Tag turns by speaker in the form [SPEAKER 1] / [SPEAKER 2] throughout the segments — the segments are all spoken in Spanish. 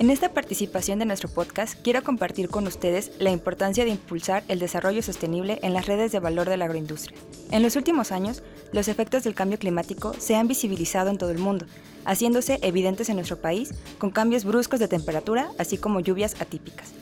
[SPEAKER 1] En esta participación de nuestro podcast quiero compartir con ustedes la importancia de impulsar el desarrollo sostenible en las redes de valor de la agroindustria. En los últimos años, los efectos del cambio climático se han visibilizado en todo el mundo, haciéndose evidentes en nuestro país con cambios bruscos de temperatura, así como lluvias atípicas.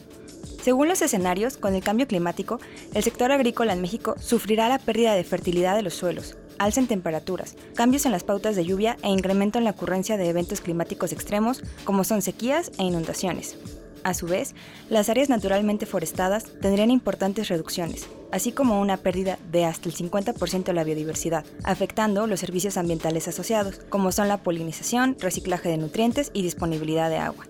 [SPEAKER 1] Según los escenarios, con el cambio climático, el sector agrícola en México sufrirá la pérdida de fertilidad de los suelos, alza temperaturas, cambios en las pautas de lluvia e incremento en la ocurrencia de eventos climáticos extremos como son sequías e inundaciones. A su vez, las áreas naturalmente forestadas tendrían importantes reducciones, así como una pérdida de hasta el 50% de la biodiversidad, afectando los servicios ambientales asociados, como son la polinización, reciclaje de nutrientes y disponibilidad de agua.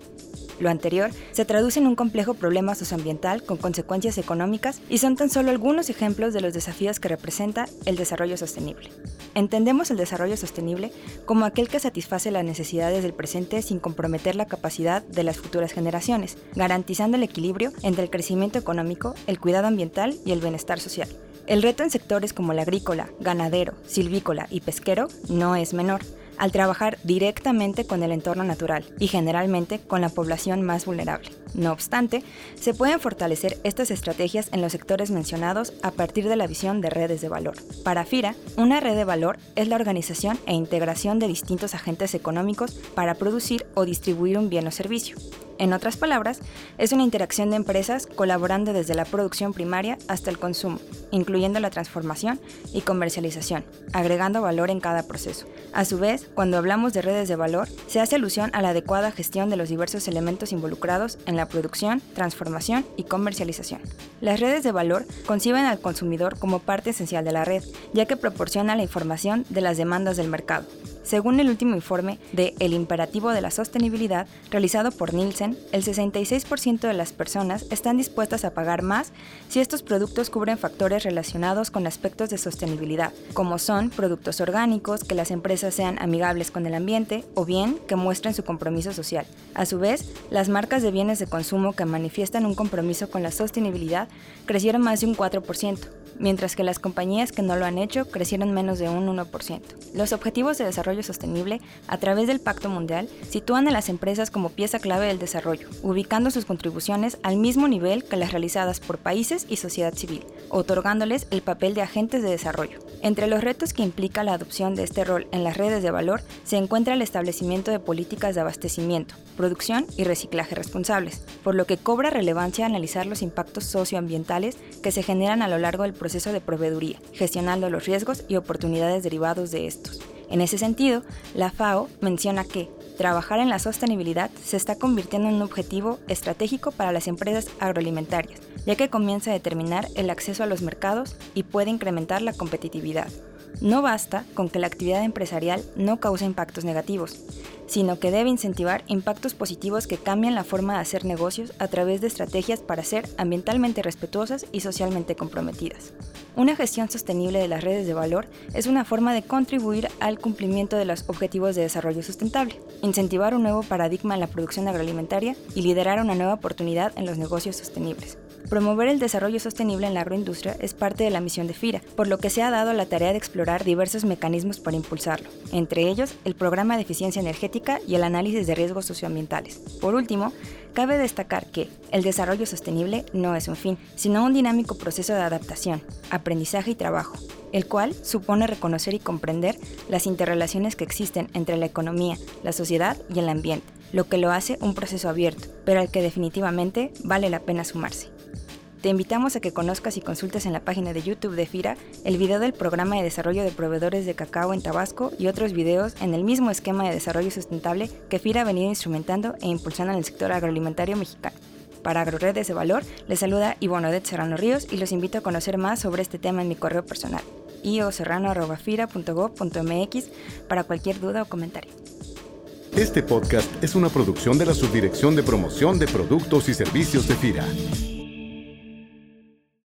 [SPEAKER 1] Lo anterior se traduce en un complejo problema socioambiental con consecuencias económicas y son tan solo algunos ejemplos de los desafíos que representa el desarrollo sostenible. Entendemos el desarrollo sostenible como aquel que satisface las necesidades del presente sin comprometer la capacidad de las futuras generaciones, garantizando el equilibrio entre el crecimiento económico, el cuidado ambiental y el bienestar social. El reto en sectores como el agrícola, ganadero, silvícola y pesquero no es menor al trabajar directamente con el entorno natural y generalmente con la población más vulnerable. No obstante, se pueden fortalecer estas estrategias en los sectores mencionados a partir de la visión de redes de valor. Para FIRA, una red de valor es la organización e integración de distintos agentes económicos para producir o distribuir un bien o servicio. En otras palabras, es una interacción de empresas colaborando desde la producción primaria hasta el consumo, incluyendo la transformación y comercialización, agregando valor en cada proceso. A su vez, cuando hablamos de redes de valor, se hace alusión a la adecuada gestión de los diversos elementos involucrados en la producción, transformación y comercialización. Las redes de valor conciben al consumidor como parte esencial de la red, ya que proporciona la información de las demandas del mercado, según el último informe de El Imperativo de la Sostenibilidad realizado por Nielsen, el 66% de las personas están dispuestas a pagar más si estos productos cubren factores relacionados con aspectos de sostenibilidad, como son productos orgánicos, que las empresas sean amigables con el ambiente o bien que muestren su compromiso social. A su vez, las marcas de bienes de consumo que manifiestan un compromiso con la sostenibilidad crecieron más de un 4%, mientras que las compañías que no lo han hecho crecieron menos de un 1%. Los objetivos de desarrollo Sostenible a través del Pacto Mundial sitúan a las empresas como pieza clave del desarrollo, ubicando sus contribuciones al mismo nivel que las realizadas por países y sociedad civil, otorgándoles el papel de agentes de desarrollo. Entre los retos que implica la adopción de este rol en las redes de valor se encuentra el establecimiento de políticas de abastecimiento, producción y reciclaje responsables, por lo que cobra relevancia analizar los impactos socioambientales que se generan a lo largo del proceso de proveeduría, gestionando los riesgos y oportunidades derivados de estos. En ese sentido, la FAO menciona que trabajar en la sostenibilidad se está convirtiendo en un objetivo estratégico para las empresas agroalimentarias, ya que comienza a determinar el acceso a los mercados y puede incrementar la competitividad. No basta con que la actividad empresarial no cause impactos negativos, sino que debe incentivar impactos positivos que cambien la forma de hacer negocios a través de estrategias para ser ambientalmente respetuosas y socialmente comprometidas. Una gestión sostenible de las redes de valor es una forma de contribuir al cumplimiento de los objetivos de desarrollo sustentable, incentivar un nuevo paradigma en la producción agroalimentaria y liderar una nueva oportunidad en los negocios sostenibles. Promover el desarrollo sostenible en la agroindustria es parte de la misión de FIRA, por lo que se ha dado la tarea de explorar diversos mecanismos para impulsarlo, entre ellos el programa de eficiencia energética y el análisis de riesgos socioambientales. Por último, cabe destacar que el desarrollo sostenible no es un fin, sino un dinámico proceso de adaptación, aprendizaje y trabajo, el cual supone reconocer y comprender las interrelaciones que existen entre la economía, la sociedad y el ambiente, lo que lo hace un proceso abierto, pero al que definitivamente vale la pena sumarse. Te invitamos a que conozcas y consultes en la página de YouTube de FIRA el video del programa de desarrollo de proveedores de cacao en Tabasco y otros videos en el mismo esquema de desarrollo sustentable que FIRA ha venido instrumentando e impulsando en el sector agroalimentario mexicano. Para AgroRedes de Valor, les saluda Ivonne Odette Serrano Ríos y los invito a conocer más sobre este tema en mi correo personal, ioserrano.fira.gov.mx para cualquier duda o comentario.
[SPEAKER 2] Este podcast es una producción de la Subdirección de Promoción de Productos y Servicios de FIRA.